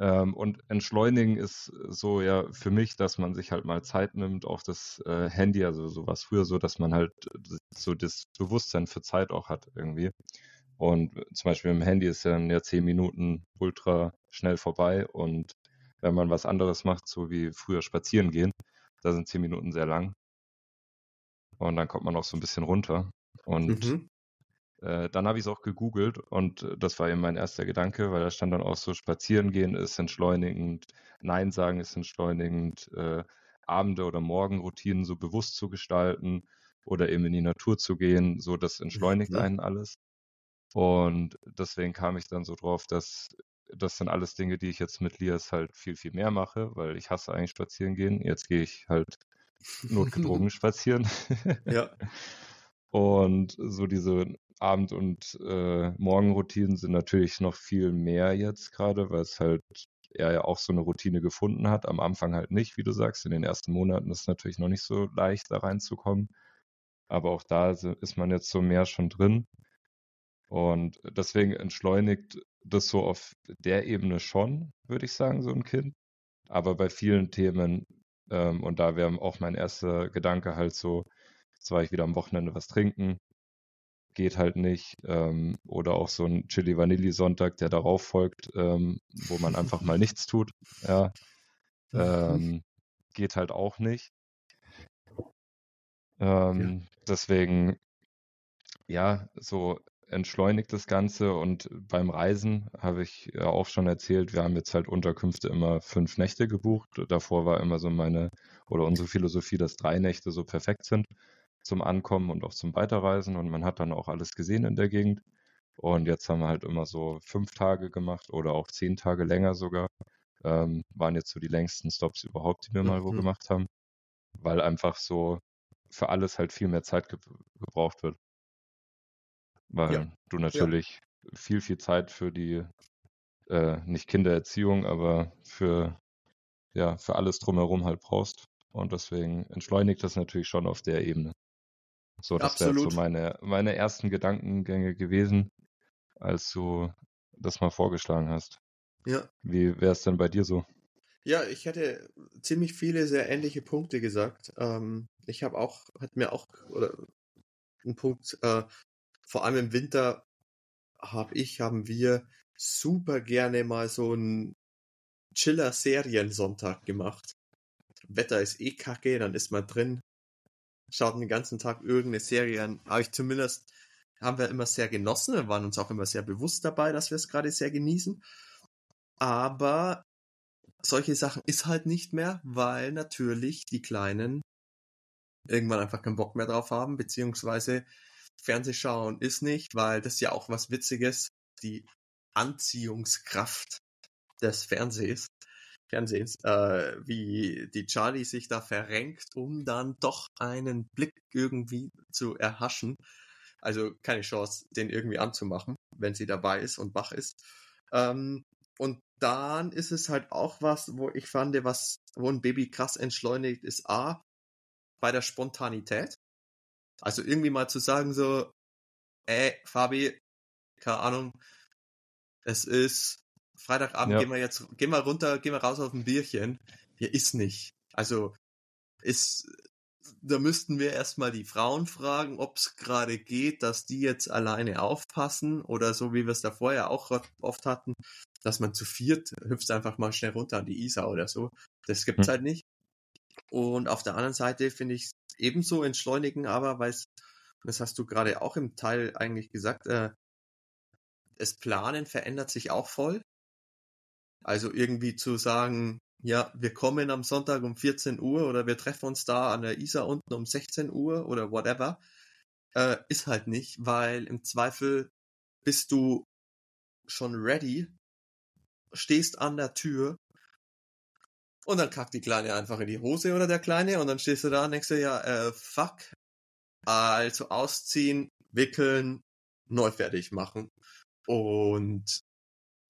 ähm, und entschleunigen ist so ja für mich, dass man sich halt mal Zeit nimmt, auch das äh, Handy, also so was früher so, dass man halt so das Bewusstsein für Zeit auch hat irgendwie. Und zum Beispiel im Handy ist dann ja zehn Minuten ultra schnell vorbei und wenn man was anderes macht, so wie früher spazieren gehen, da sind zehn Minuten sehr lang. Und dann kommt man auch so ein bisschen runter. Und Mhm. Äh, dann habe ich es auch gegoogelt und äh, das war eben mein erster Gedanke, weil da stand dann auch so, spazieren gehen ist entschleunigend, Nein sagen ist entschleunigend, äh, Abende oder Morgenroutinen so bewusst zu gestalten oder eben in die Natur zu gehen, so das entschleunigt Mhm. einen alles. Und deswegen kam ich dann so drauf, dass das sind alles Dinge, die ich jetzt mit Lias halt viel, viel mehr mache, weil ich hasse eigentlich spazieren gehen. Jetzt gehe ich halt notgedrungen spazieren. Ja. Und so diese Abend- und äh, Morgenroutinen sind natürlich noch viel mehr jetzt gerade, weil es halt er ja auch so eine Routine gefunden hat. Am Anfang halt nicht, wie du sagst. In den ersten Monaten ist es natürlich noch nicht so leicht, da reinzukommen. Aber auch da ist man jetzt so mehr schon drin. Und deswegen entschleunigt das so auf der Ebene schon, würde ich sagen, so ein Kind. Aber bei vielen Themen, ähm, und da wäre auch mein erster Gedanke halt so, jetzt war ich wieder am Wochenende was trinken, geht halt nicht. Ähm, oder auch so ein Chili Vanilli Sonntag, der darauf folgt, ähm, wo man einfach mal nichts tut. Ja, ähm, geht halt auch nicht. Ähm, Deswegen, ja, so entschleunigt das Ganze und beim Reisen habe ich ja auch schon erzählt, wir haben jetzt halt Unterkünfte immer fünf Nächte gebucht. Davor war immer so meine oder unsere Philosophie, dass drei Nächte so perfekt sind zum Ankommen und auch zum Weiterreisen und man hat dann auch alles gesehen in der Gegend. Und jetzt haben wir halt immer so fünf Tage gemacht oder auch zehn Tage länger sogar. Ähm, waren jetzt so die längsten Stops überhaupt, die wir mal wo Mhm. gemacht haben, weil einfach so für alles halt viel mehr Zeit ge gebraucht wird. Weil du ja. natürlich viel, viel Zeit für die, äh, nicht Kindererziehung, aber für, ja, für alles drumherum halt brauchst. Und deswegen entschleunigt das natürlich schon auf der Ebene. So, das wäre jetzt so meine, meine ersten Gedankengänge gewesen, als du das mal vorgeschlagen hast. Ja. Wie wäre es denn bei dir so? Ja, ich hätte ziemlich viele sehr ähnliche Punkte gesagt. Ähm, ich habe auch, hat mir auch, oder ein Punkt, äh, vor allem im Winter habe ich, haben wir super gerne mal so einen Chiller-Seriensonntag gemacht. Wetter ist eh kacke, dann ist man drin, schaut den ganzen Tag irgendeine Serie an. Aber ich zumindest haben wir immer sehr genossen. Wir waren uns auch immer sehr bewusst dabei, dass wir es gerade sehr genießen. Aber solche Sachen ist halt nicht mehr, weil natürlich die Kleinen irgendwann einfach keinen Bock mehr drauf haben, beziehungsweise Fernsehschauen ist nicht, weil das ja auch was Witziges, die Anziehungskraft des Fernsehs, Fernsehens, äh, wie die Charlie sich da verrenkt, um dann doch einen Blick irgendwie zu erhaschen. Also keine Chance, den irgendwie anzumachen, wenn sie dabei ist und wach ist. Ähm, und dann ist es halt auch was, wo ich fand, was, wo ein Baby krass entschleunigt ist, A, bei der Spontanität. Also irgendwie mal zu sagen so, ey, Fabi, keine Ahnung, es ist Freitagabend, Ja. gehen wir jetzt, gehen wir runter, gehen wir raus auf ein Bierchen. Hier ist nicht. Also, ist, da müssten wir erstmal die Frauen fragen, ob es gerade geht, dass die jetzt alleine aufpassen oder so, wie wir es da vorher auch oft hatten, dass man zu viert hüpft einfach mal schnell runter an die Isar oder so. Das gibt's Hm. halt nicht. Und auf der anderen Seite finde ich es ebenso entschleunigen, aber weil es, das hast du gerade auch im Teil eigentlich gesagt, äh, das Planen verändert sich auch voll. Also irgendwie zu sagen, ja, wir kommen am Sonntag um 14 Uhr oder wir treffen uns da an der Isar unten um 16 Uhr oder whatever, äh, ist halt nicht, weil im Zweifel bist du schon ready, stehst an der Tür und dann kackt die Kleine einfach in die Hose oder der Kleine und dann stehst du da und denkst dir, ja, äh, fuck. Also ausziehen, wickeln, neu fertig machen. Und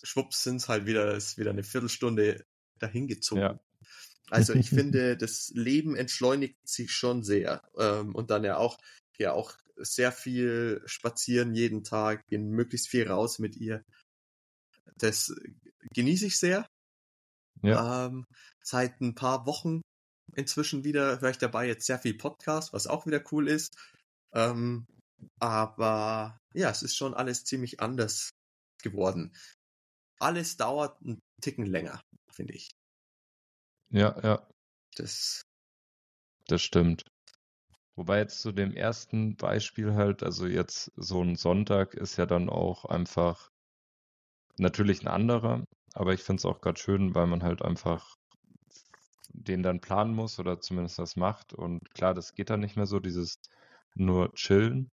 schwupps sind's halt wieder, ist wieder eine Viertelstunde dahingezogen. Ja. Also ich finde, das Leben entschleunigt sich schon sehr. Ähm, und dann ja auch, ja auch sehr viel spazieren jeden Tag, gehen möglichst viel raus mit ihr. Das genieße ich sehr. Ja. Ähm, seit ein paar Wochen inzwischen wieder höre ich dabei jetzt sehr viel Podcast, was auch wieder cool ist. Ähm, aber ja, es ist schon alles ziemlich anders geworden. Alles dauert einen Ticken länger, finde ich. Ja, ja, Das, das stimmt. Wobei jetzt zu dem ersten Beispiel halt, also jetzt so ein Sonntag ist ja dann auch einfach natürlich ein anderer, aber ich finde es auch gerade schön, weil man halt einfach den dann planen muss oder zumindest das macht. Und klar, das geht dann nicht mehr so, dieses nur chillen.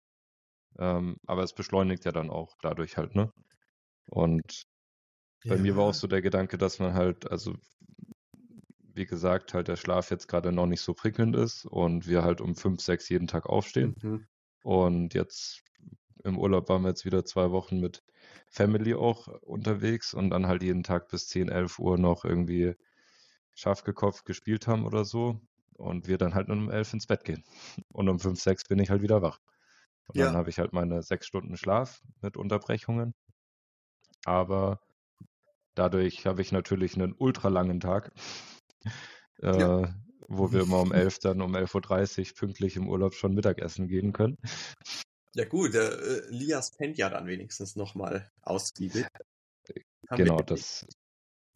Ähm, aber es beschleunigt ja dann auch dadurch halt, ne? Und bei mir war auch so der Gedanke, dass man halt, also wie gesagt, halt der Schlaf jetzt gerade noch nicht so prickelnd ist und wir halt um fünf, sechs jeden Tag aufstehen. Mhm. Und jetzt im Urlaub waren wir jetzt wieder zwei Wochen mit Family auch unterwegs und dann halt jeden Tag bis 10, 11 Uhr noch irgendwie scharf gekopft gespielt haben oder so. Und wir dann halt um 11 ins Bett gehen. Und um 5, 6 bin ich halt wieder wach. Und Ja. dann habe ich halt meine sechs Stunden Schlaf mit Unterbrechungen. Aber dadurch habe ich natürlich einen ultra langen Tag, äh, Ja. wo wir immer um 11 dann um 11.30 Uhr pünktlich im Urlaub schon Mittagessen gehen können. Ja gut, äh, Lias pennt ja dann wenigstens nochmal ausgiebig. Genau, das,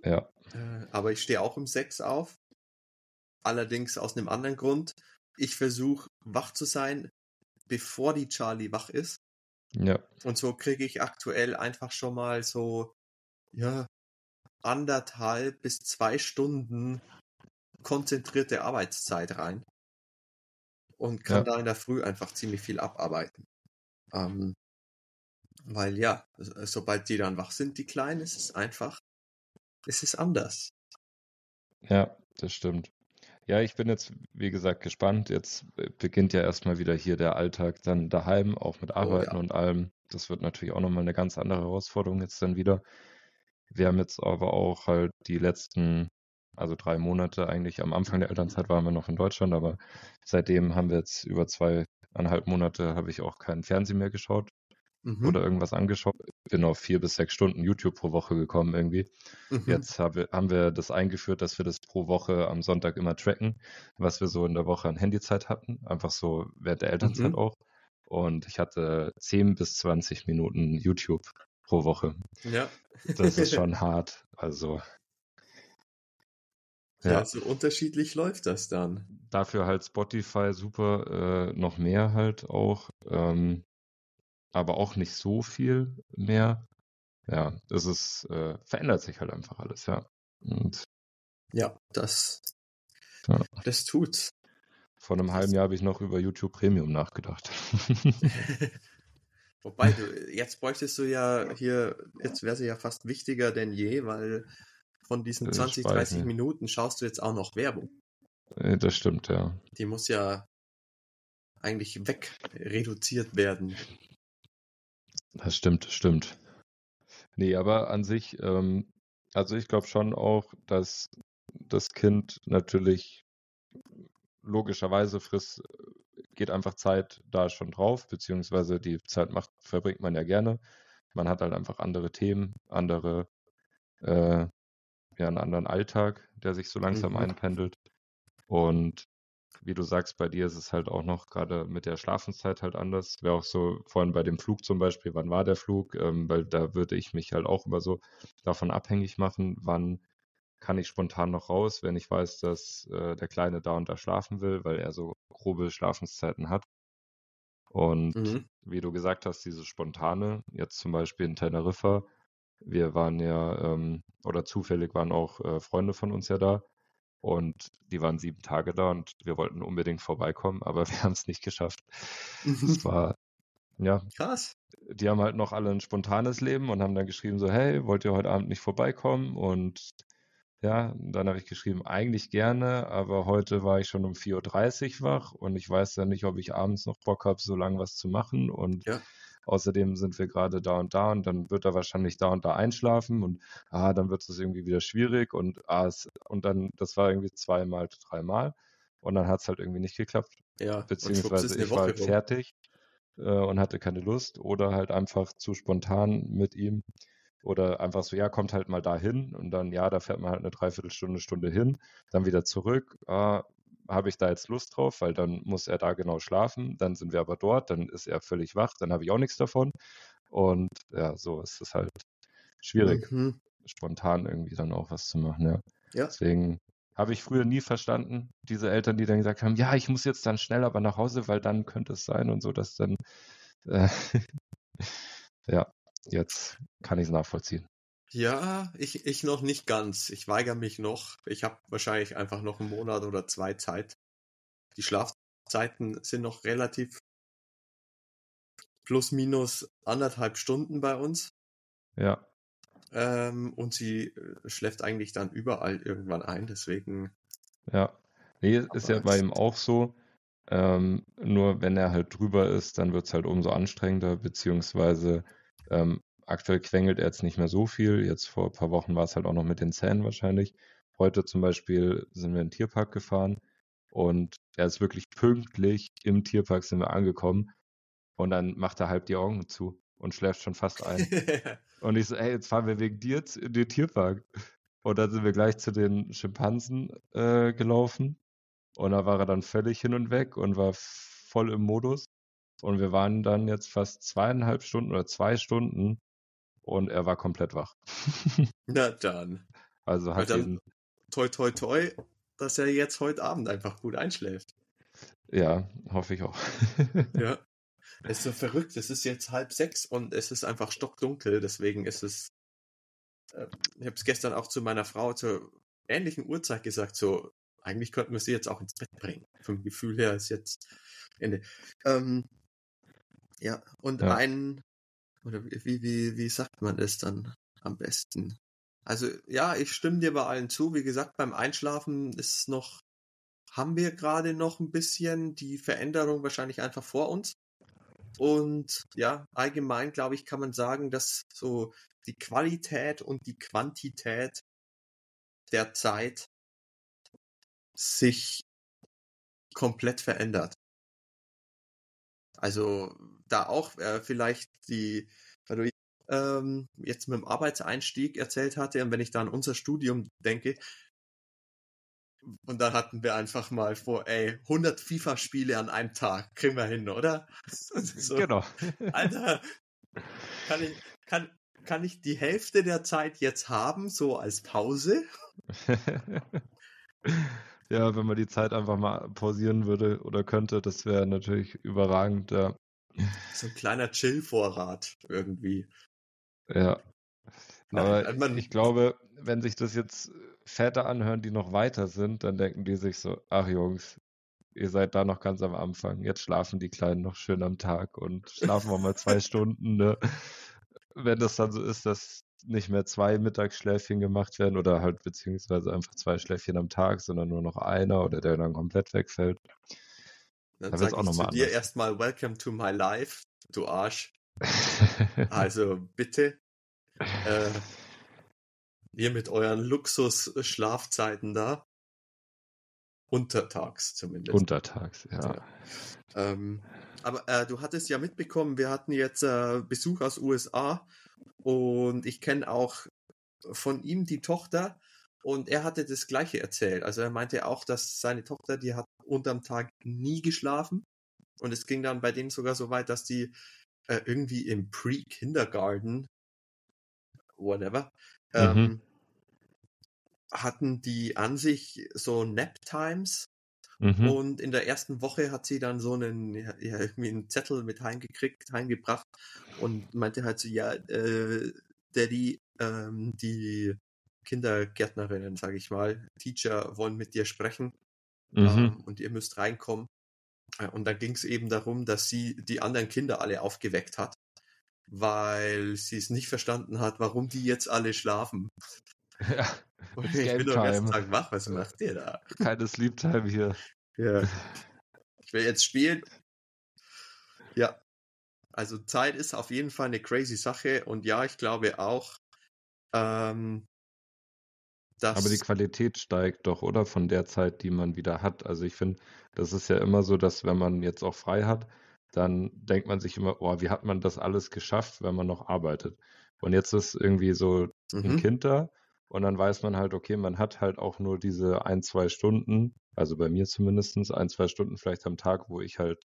ja, Äh, aber ich stehe auch um sechs auf. Allerdings aus einem anderen Grund. Ich versuche wach zu sein, bevor die Charlie wach ist. ja, Und so kriege ich aktuell einfach schon mal so, ja, anderthalb bis zwei Stunden konzentrierte Arbeitszeit rein. Und kann Ja. da in der Früh einfach ziemlich viel abarbeiten. Ähm, Weil ja, sobald die dann wach sind, die Kleinen, ist es einfach, ist es anders. Ja, das stimmt. Ja, ich bin jetzt, wie gesagt, gespannt. Jetzt äh, beginnt ja erstmal wieder hier der Alltag dann daheim, auch mit Oh Arbeiten ja. und allem. Das wird natürlich auch nochmal eine ganz andere Herausforderung jetzt dann wieder. Wir haben jetzt aber auch halt die letzten, also drei Monate eigentlich, am Anfang der Elternzeit waren wir noch in Deutschland, aber seitdem haben wir jetzt über zweieinhalb Monate, habe ich auch keinen Fernsehen mehr geschaut Mhm. oder irgendwas angeschaut. Bin auf vier bis sechs Stunden YouTube pro Woche gekommen irgendwie. Mhm. Jetzt habe, haben wir das eingeführt, dass wir das pro Woche am Sonntag immer tracken, was wir so in der Woche an Handyzeit hatten. Einfach so während der Elternzeit Mhm. auch. Und ich hatte 10 bis 20 Minuten YouTube pro Woche. Ja. Das ist schon hart. Also, Ja, so unterschiedlich läuft das dann. Dafür halt Spotify super, äh, noch mehr halt auch. Ähm, aber auch nicht so viel mehr. Ja, das ist, äh, verändert sich halt einfach alles, ja. Und Ja, das, ja. das tut's. Vor einem halben Jahr habe ich noch über YouTube Premium nachgedacht. Wobei du, jetzt bräuchtest du ja hier, jetzt wäre sie ja fast wichtiger denn je, weil von diesen Das 20, weiß 30 nicht. Minuten schaust du jetzt auch noch Werbung. Das stimmt, ja. Die muss ja eigentlich weg reduziert werden. Das stimmt, das stimmt. Nee, aber an sich, ähm, also ich glaube schon auch, dass das Kind natürlich logischerweise frisst, geht einfach Zeit da schon drauf, beziehungsweise die Zeit macht, verbringt man ja gerne. Man hat halt einfach andere Themen, andere, äh, ja, einen anderen Alltag, der sich so langsam Mhm. einpendelt. Und wie du sagst, bei dir ist es halt auch noch gerade mit der Schlafenszeit halt anders. Wäre auch so vorhin bei dem Flug zum Beispiel, wann war der Flug? Ähm, weil da würde ich mich halt auch immer so davon abhängig machen, wann kann ich spontan noch raus, wenn ich weiß, dass äh, der Kleine da und da schlafen will, weil er so grobe Schlafenszeiten hat. Und Mhm. wie du gesagt hast, diese spontane, jetzt zum Beispiel in Teneriffa, wir waren ja, ähm, oder zufällig waren auch äh, Freunde von uns ja da und die waren sieben Tage da und wir wollten unbedingt vorbeikommen, aber wir haben es nicht geschafft. Es war, ja, Krass. die haben halt noch alle ein spontanes Leben und haben dann geschrieben so, hey, wollt ihr heute Abend nicht vorbeikommen? Und ja, dann habe ich geschrieben, eigentlich gerne, aber heute war ich schon um 4.30 Uhr wach und ich weiß ja nicht, ob ich abends noch Bock habe, so lange was zu machen und Ja. außerdem sind wir gerade da und da und dann wird er wahrscheinlich da und da einschlafen und ah, dann wird es irgendwie wieder schwierig und ah, es, und dann, das war irgendwie zweimal, dreimal und dann hat es halt irgendwie nicht geklappt Ja. Beziehungsweise ich war halt fertig äh, und hatte keine Lust oder halt einfach zu spontan mit ihm oder einfach so, ja, kommt halt mal dahin und dann, ja, da fährt man halt eine Dreiviertelstunde, Stunde hin, dann wieder zurück. Ah, habe ich da jetzt Lust drauf, weil dann muss er da genau schlafen, dann sind wir aber dort, dann ist er völlig wach, dann habe ich auch nichts davon und ja, so ist es halt schwierig, Mhm. spontan irgendwie dann auch was zu machen, ja. Ja. Deswegen habe ich früher nie verstanden, diese Eltern, die dann gesagt haben, ja, ich muss jetzt dann schnell aber nach Hause, weil dann könnte es sein und so, dass dann, äh, ja, jetzt kann ich es nachvollziehen. Ja, ich, ich noch nicht ganz. Ich weigere mich noch. Ich habe wahrscheinlich einfach noch einen Monat oder zwei Zeit. Die Schlafzeiten sind noch relativ plus minus anderthalb Stunden bei uns. Ja, Ähm, und sie äh, schläft eigentlich dann überall irgendwann ein. Deswegen, ja. Nee, ist ja bei ihm auch so. Ähm, nur wenn er halt drüber ist, dann wird es halt umso anstrengender, beziehungsweise ähm, aktuell quengelt er jetzt nicht mehr so viel. Jetzt vor ein paar Wochen war es halt auch noch mit den Zähnen wahrscheinlich. Heute zum Beispiel sind wir in den Tierpark gefahren und er ist wirklich pünktlich im Tierpark sind wir angekommen und dann macht er halb die Augen zu und schläft schon fast ein. Und ich so, ey, jetzt fahren wir wegen dir jetzt in den Tierpark. Und dann sind wir gleich zu den Schimpansen äh, gelaufen. Und da war er dann völlig hin und weg und war voll im Modus. Und wir waren dann jetzt fast zweieinhalb Stunden oder zwei Stunden und er war komplett wach. na dann. also hat dann- Toi, toi, toi, dass er jetzt heute Abend einfach gut einschläft. ja, hoffe ich auch. Ja. Es ist so verrückt. Es ist jetzt halb sechs und es ist einfach stockdunkel. Deswegen ist es. Äh, ich habe es gestern auch zu meiner Frau zur ähnlichen Uhrzeit gesagt. So, eigentlich könnten wir sie jetzt auch ins Bett bringen. Vom Gefühl her ist jetzt Ende. Ähm, ja, und Ja. ein Oder wie, wie, wie sagt man das dann am besten? Also ja, ich stimme dir bei allen zu. Wie gesagt, beim Einschlafen ist noch, haben wir gerade noch ein bisschen die Veränderung wahrscheinlich einfach vor uns. Und ja, allgemein glaube ich, kann man sagen, dass so die Qualität und die Quantität der Zeit sich komplett verändert. Also da auch äh, vielleicht die, weil du ähm, jetzt mit dem Arbeitseinstieg erzählt hatte und wenn ich da an unser Studium denke, und da hatten wir einfach mal vor, ey, 100 FIFA-Spiele an einem Tag, kriegen wir hin, oder? So, genau. Alter, kann ich, kann, kann ich die Hälfte der Zeit jetzt haben, so als Pause? ja, wenn man die Zeit einfach mal pausieren würde oder könnte, das wäre natürlich überragend, ja. So ein kleiner Chill-Vorrat irgendwie. Ja. Aber Nein, man, ich glaube, wenn sich das jetzt Väter anhören, die noch weiter sind, dann denken die sich so, ach Jungs, ihr seid da noch ganz am Anfang. Jetzt schlafen die Kleinen noch schön am Tag und schlafen wir mal zwei Stunden. Ne? Wenn das dann so ist, dass nicht mehr zwei Mittagsschläfchen gemacht werden oder halt beziehungsweise einfach zwei Schläfchen am Tag, sondern nur noch einer oder der dann komplett wegfällt. Dann da sage ich zu dir erstmal Welcome to my life, du Arsch. also bitte. Äh, ihr mit euren Luxus-Schlafzeiten da. Untertags zumindest. Untertags, ja. ja. Ähm, aber äh, du hattest ja mitbekommen, wir hatten jetzt äh, Besuch aus USA und ich kenne auch von ihm die Tochter und er hatte das gleiche erzählt. Also er meinte auch, dass seine Tochter, die hat unterm Tag nie geschlafen und es ging dann bei denen sogar so weit, dass die äh, irgendwie im Pre-Kindergarten, whatever, mhm. ähm, hatten die an sich so Nap-Times Mhm. Und in der ersten Woche hat sie dann so einen, ja, irgendwie einen Zettel mit heimgekriegt, heimgebracht und meinte halt so, ja, äh, Daddy, ähm, die Kindergärtnerinnen, sage ich mal, Teacher wollen mit dir sprechen mhm. ähm, und ihr müsst reinkommen. Äh, und dann ging es eben darum, dass sie die anderen Kinder alle aufgeweckt hat, weil sie es nicht verstanden hat, warum die jetzt alle schlafen. Ja. Und ich bin doch den ganzen Tag wach, was macht ihr da? Keine Sleep Time hier. Ja. Ich will jetzt spielen. Ja. Also Zeit ist auf jeden Fall eine crazy Sache und ja, ich glaube auch, ähm, dass. Aber die Qualität steigt doch, oder? Von der Zeit, die man wieder hat. Also ich finde, das ist ja immer so, dass wenn man jetzt auch frei hat, dann denkt man sich immer, oh, wie hat man das alles geschafft, wenn man noch arbeitet? Und jetzt ist irgendwie so ein mhm. Kind da und dann weiß man halt, okay, man hat halt auch nur diese ein, zwei Stunden, also bei mir zumindest ein, zwei Stunden vielleicht am Tag, wo ich halt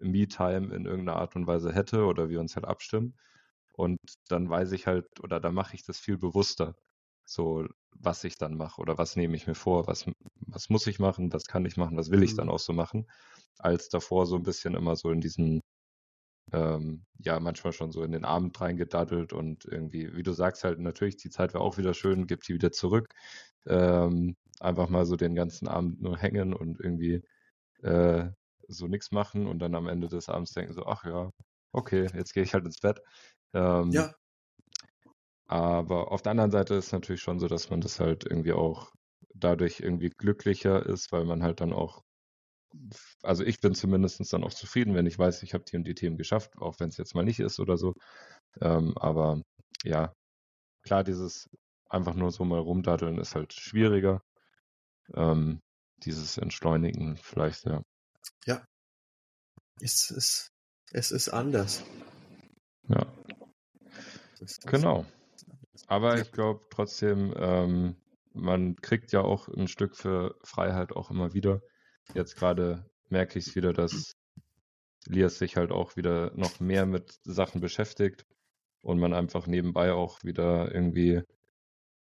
Me-Time in irgendeiner Art und Weise hätte oder wir uns halt abstimmen. Und dann weiß ich halt, oder da mache ich das viel bewusster. So, was ich dann mache oder was nehme ich mir vor, was, was muss ich machen, was kann ich machen, was will ich dann mhm. auch so machen, als davor so ein bisschen immer so in diesen ähm, ja manchmal schon so in den Abend reingedaddelt und irgendwie, wie du sagst, halt natürlich, die Zeit war auch wieder schön, gibt die wieder zurück. Ähm, einfach mal so den ganzen Abend nur hängen und irgendwie äh, so nichts machen und dann am Ende des Abends denken so, ach ja, okay, jetzt gehe ich halt ins Bett. Ähm, ja. Aber auf der anderen Seite ist es natürlich schon so, dass man das halt irgendwie auch dadurch irgendwie glücklicher ist, weil man halt dann auch also ich bin zumindest dann auch zufrieden, wenn ich weiß, ich habe die und die Themen geschafft, auch wenn es jetzt mal nicht ist oder so. Ähm, aber ja, klar, dieses einfach nur so mal rumdaddeln ist halt schwieriger. Ähm, dieses Entschleunigen vielleicht, ja. Ja. Es ist, es ist anders. Ja. Genau. Aber ich glaube trotzdem, ähm, man kriegt ja auch ein Stück für Freiheit auch immer wieder jetzt gerade merke ich es wieder, dass Lias sich halt auch wieder noch mehr mit Sachen beschäftigt und man einfach nebenbei auch wieder irgendwie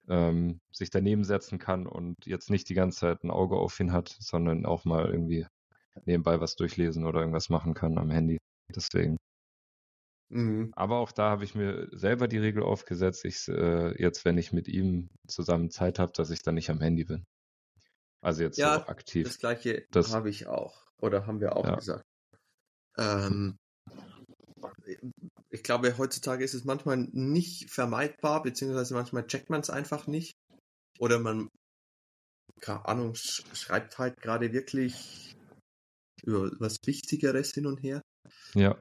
ähm, sich daneben setzen kann und jetzt nicht die ganze Zeit ein Auge auf ihn hat, sondern auch mal irgendwie nebenbei was durchlesen oder irgendwas machen kann am Handy. Deswegen. Mhm. Aber auch da habe ich mir selber die Regel aufgesetzt, ich äh, jetzt, wenn ich mit ihm zusammen Zeit habe, dass ich dann nicht am Handy bin. Also jetzt ja, so aktiv. Das gleiche habe ich auch. Oder haben wir auch ja. gesagt. Ähm, ich glaube, heutzutage ist es manchmal nicht vermeidbar, beziehungsweise manchmal checkt man es einfach nicht. Oder man, keine Ahnung, schreibt halt gerade wirklich über was Wichtigeres hin und her. Ja.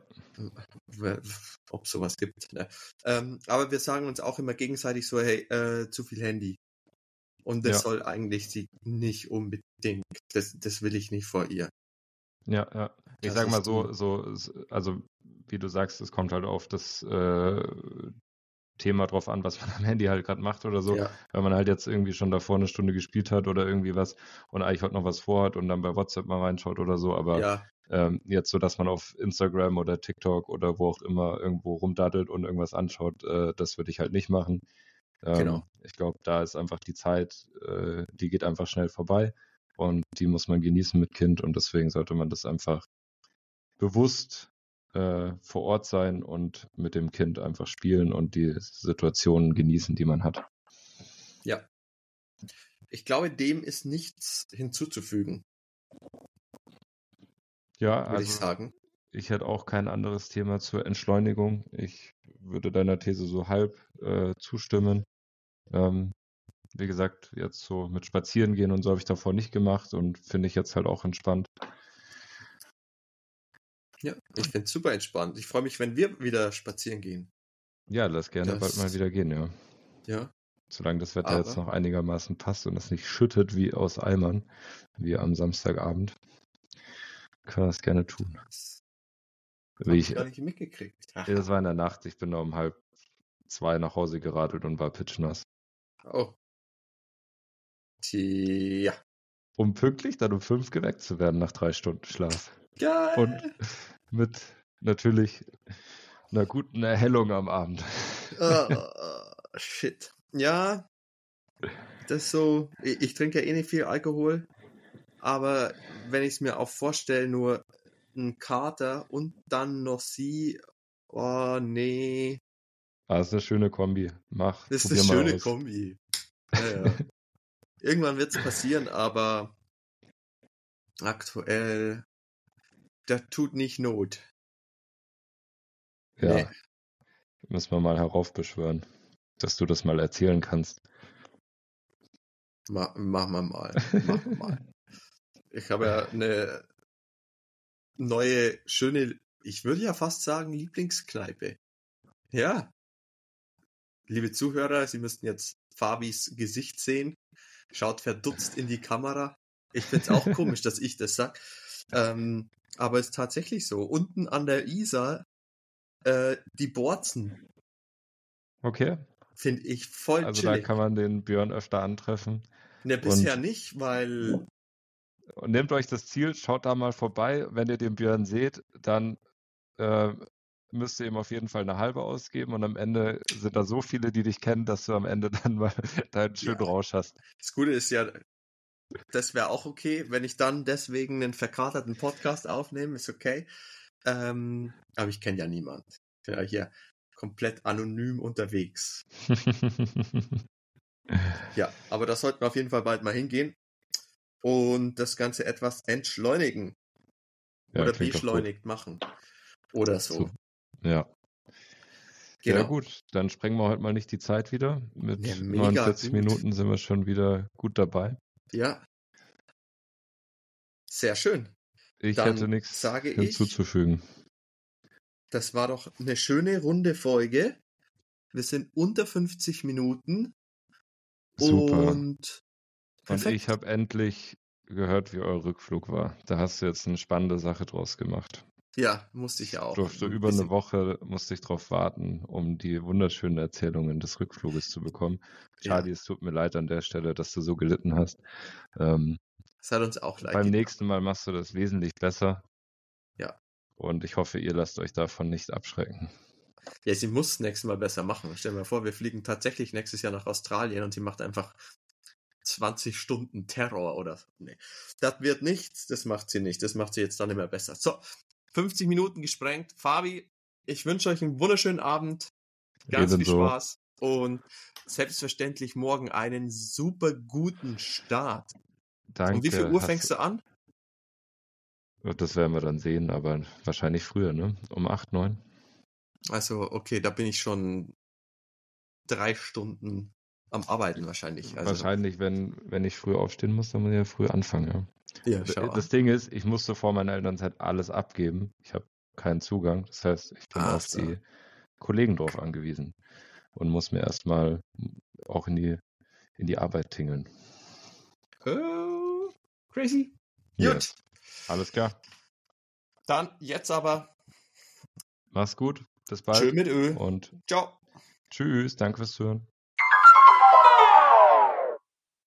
Ob sowas gibt. Ne? Ähm, aber wir sagen uns auch immer gegenseitig so, hey, äh, zu viel Handy. Und das ja. soll eigentlich sie nicht unbedingt. Das, das will ich nicht vor ihr. Ja, ja. Ich das sag mal so, so, also wie du sagst, es kommt halt auf das äh, Thema drauf an, was man am Handy halt gerade macht oder so. Ja. Wenn man halt jetzt irgendwie schon davor eine Stunde gespielt hat oder irgendwie was und eigentlich heute noch was vorhat und dann bei WhatsApp mal reinschaut oder so, aber ja. Ähm, jetzt so, dass man auf Instagram oder TikTok oder wo auch immer irgendwo rumdaddelt und irgendwas anschaut, äh, das würde ich halt nicht machen. Ähm, genau. Ich glaube, da ist einfach die Zeit, äh, die geht einfach schnell vorbei und die muss man genießen mit Kind und deswegen sollte man das einfach bewusst äh, vor Ort sein und mit dem Kind einfach spielen und die Situationen genießen, die man hat. Ja. Ich glaube, dem ist nichts hinzuzufügen. Ja, würde also, ich sagen. Ich hätte auch kein anderes Thema zur Entschleunigung. Ich würde deiner These so halb äh, zustimmen. Ähm, wie gesagt, jetzt so mit Spazieren gehen und so habe ich davor nicht gemacht und finde ich jetzt halt auch entspannt. Ja, ich finde es super entspannt. Ich freue mich, wenn wir wieder spazieren gehen. Ja, lass gerne das... bald mal wieder gehen, ja. Ja. Solange das Wetter Aber... jetzt noch einigermaßen passt und es nicht schüttet wie aus Eimern, wie am Samstagabend, können wir das gerne tun. Das habe ich gar nicht mitgekriegt. Ach. Das war in der Nacht. Ich bin um halb zwei nach Hause geradelt und war pitchnass. Oh. Tja. Um pünktlich dann um fünf geweckt zu werden nach drei Stunden Schlaf. Geil. Und mit natürlich einer guten Erhellung am Abend. Oh, shit. Ja, das ist so. Ich, ich trinke ja eh nicht viel Alkohol, aber wenn ich es mir auch vorstelle, nur ein Kater und dann noch sie, oh nee. Ah, das ist eine schöne Kombi. Mach. Das ist eine schöne aus. Kombi. Ja, ja. Irgendwann wird es passieren, aber aktuell das tut nicht Not. Ja. Nee. Müssen wir mal heraufbeschwören, dass du das mal erzählen kannst. Ma machen wir mal. Machen wir mal. Ich habe ja eine neue, schöne, ich würde ja fast sagen, Lieblingskneipe. Ja. Liebe Zuhörer, Sie müssten jetzt Fabis Gesicht sehen. Schaut verdutzt in die Kamera. Ich finde es auch komisch, dass ich das sage. Ähm, aber ist tatsächlich so. Unten an der Isar, äh, die Borzen. Okay. Finde ich voll Also chillig. da kann man den Björn öfter antreffen. Ne, bisher und, nicht, weil. Und nehmt euch das Ziel, schaut da mal vorbei. Wenn ihr den Björn seht, dann äh, müsst ihr ihm auf jeden Fall eine halbe ausgeben und am Ende sind da so viele, die dich kennen, dass du am Ende dann mal deinen schönen ja. Rausch hast. Das Gute ist ja, das wäre auch okay, wenn ich dann deswegen einen verkaterten Podcast aufnehme, ist okay. Ähm, aber ich kenne ja niemand. Ich bin ja hier komplett anonym unterwegs. ja, aber da sollten wir auf jeden Fall bald mal hingehen und das Ganze etwas entschleunigen. Ja, oder beschleunigt machen. Oder so. so. Ja. Genau. Ja gut, dann sprengen wir heute mal nicht die Zeit wieder. Mit ja, 49 gut. Minuten sind wir schon wieder gut dabei. Ja. Sehr schön. Ich Dann hätte nichts hinzuzufügen. Ich, das war doch eine schöne runde Folge. Wir sind unter 50 Minuten. Super. Und, und ich habe endlich gehört, wie euer Rückflug war. Da hast du jetzt eine spannende Sache draus gemacht. Ja, musste ich ja auch. Durfte über eine Woche musste ich darauf warten, um die wunderschönen Erzählungen des Rückfluges zu bekommen. Schade, ja. es tut mir leid an der Stelle, dass du so gelitten hast. Ähm, das hat uns auch leid. Beim getan. nächsten Mal machst du das wesentlich besser. Ja. Und ich hoffe, ihr lasst euch davon nicht abschrecken. Ja, sie muss das nächste Mal besser machen. Stell dir mal vor, wir fliegen tatsächlich nächstes Jahr nach Australien und sie macht einfach 20 Stunden Terror oder so. Nee. Das wird nichts, das macht sie nicht. Das macht sie jetzt dann immer besser. So, 50 Minuten gesprengt. Fabi, ich wünsche euch einen wunderschönen Abend. Ganz Ebenso. viel Spaß. Und selbstverständlich morgen einen super guten Start. Danke. Um wie viel Uhr fängst du an? Das werden wir dann sehen, aber wahrscheinlich früher, ne? Um 8, 9. Also, okay, da bin ich schon drei Stunden am Arbeiten wahrscheinlich. Also, Wahrscheinlich, wenn, wenn ich früh aufstehen muss, dann muss ich ja früh anfangen, ja. ja, schau Das an. Ding ist, ich musste vor meiner Elternzeit alles abgeben. Ich habe keinen Zugang. Das heißt, ich bin Ach auf so. die Kollegen drauf angewiesen und muss mir erstmal auch in die, in die Arbeit tingeln. Oh, crazy. Yes. Gut, Alles klar. dann jetzt aber Mach's gut. Bis bald. mit Ö. Und Ciao. tschüss. Danke fürs Zuhören.